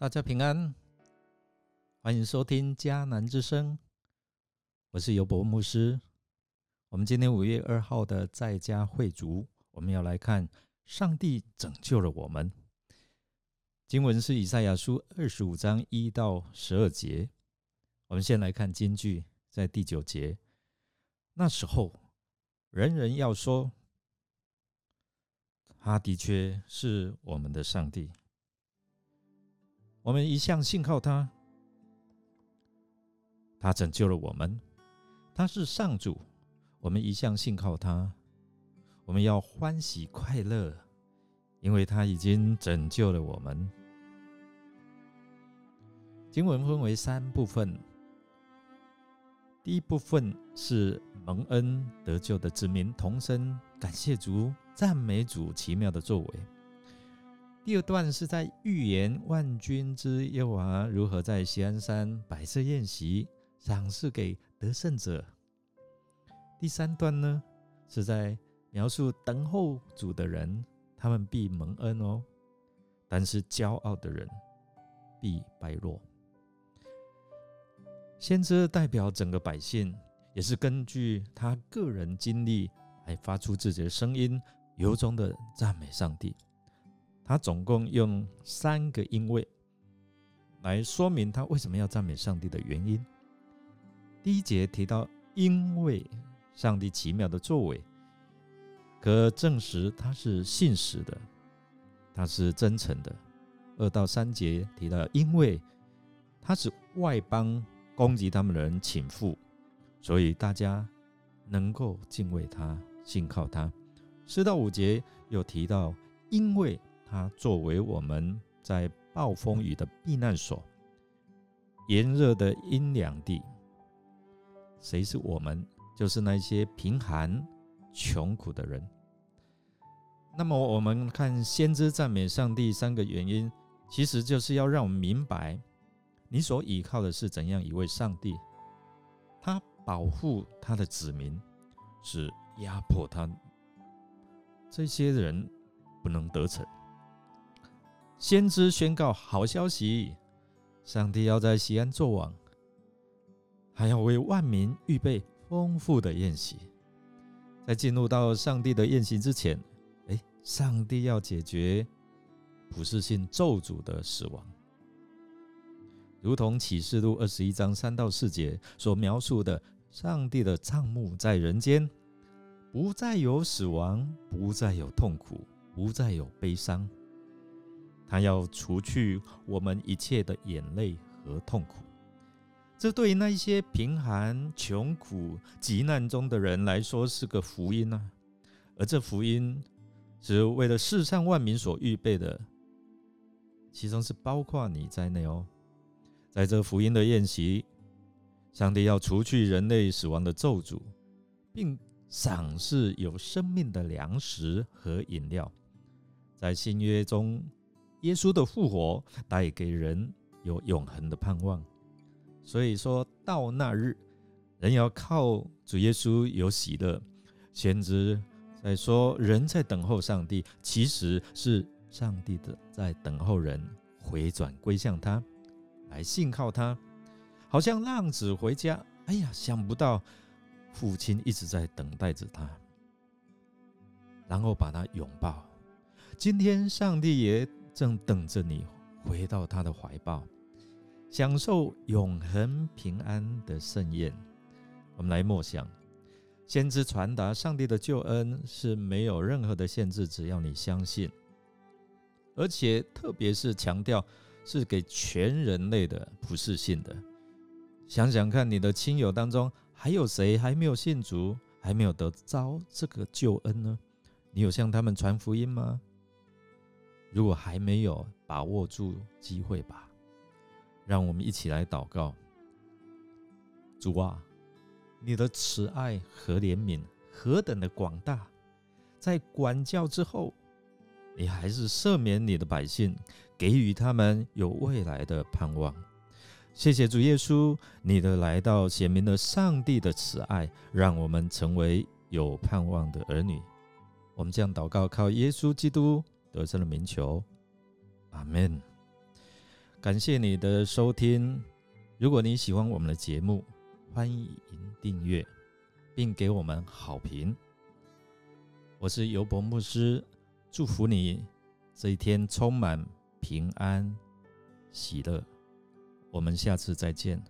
大家平安，欢迎收听迦南之声，我是尤博牧师。我们今天五月二号的在家会主，我们要来看上帝拯救了我们。经文是以赛亚书二十五章一到十二节。我们先来看金句，在第九节，那时候人人要说，他的确是我们的上帝。我们一向信靠他，他拯救了我们。他是上主，我们一向信靠他。我们要欢喜快乐，因为他已经拯救了我们。经文分为三部分，第一部分是蒙恩得救的子民同声感谢主、赞美主奇妙的作为。第二段是在预言万军之耶和华如何在锡安山摆设宴席，赏赐给得胜者。第三段呢，是在描述等候主的人，他们必蒙恩哦，但是骄傲的人必败落。先知代表整个百姓，也是根据他个人经历来发出自己的声音，由衷的赞美上帝。他总共用三个因为来说明他为什么要赞美上帝的原因。第一节提到，因为上帝奇妙的作为，可证实他是信实的，他是真诚的。二到三节提到，因为他是外邦攻击他们的人倾覆，所以大家能够敬畏他、信靠他。四到五节又提到，因为。它作为我们在暴风雨的避难所、炎热的阴凉地，谁是我们？就是那些贫寒、穷苦的人。那么，我们看先知赞美上帝三个原因，其实就是要让我们明白，你所依靠的是怎样一位上帝。他保护他的子民，是压迫他这些人不能得逞。先知宣告好消息：上帝要在西安作王，还要为万民预备丰富的宴席。在进入到上帝的宴席之前，哎，上帝要解决普世性咒诅的死亡，如同启示录二十一章三到四节所描述的，上帝的帐幕在人间，不再有死亡，不再有痛苦，不再有悲伤。他要除去我们一切的眼泪和痛苦，这对于那些贫寒、穷苦、极难中的人来说是个福音啊！而这福音是为了世上万民所预备的，其中是包括你在内哦。在这福音的宴席，上帝要除去人类死亡的咒诅，并赏赐有生命的粮食和饮料，在新约中。耶稣的复活带给人有永恒的盼望，所以说到那日，人要靠主耶稣有喜乐。先知在说，人在等候上帝，其实是上帝的在等候人回转归向他，来信靠他，好像浪子回家。哎呀，想不到父亲一直在等待着他，然后把他拥抱。今天上帝也。正等着你回到他的怀抱，享受永恒平安的盛宴。我们来默想，先知传达上帝的救恩是没有任何的限制，只要你相信，而且特别是强调是给全人类的普世性的。想想看，你的亲友当中还有谁还没有信主，还没有得着这个救恩呢？你有向他们传福音吗？如果还没有把握住机会吧，让我们一起来祷告。主啊，你的慈爱和怜悯何等的广大！在管教之后，你还是赦免你的百姓，给予他们有未来的盼望。谢谢主耶稣，你的来到显明了上帝的慈爱，让我们成为有盼望的儿女。我们将祷告靠耶稣基督。得胜的名求，阿门。感谢你的收听。如果你喜欢我们的节目，欢迎订阅，并给我们好评。我是尤博牧师，祝福你这一天充满平安、喜乐。我们下次再见。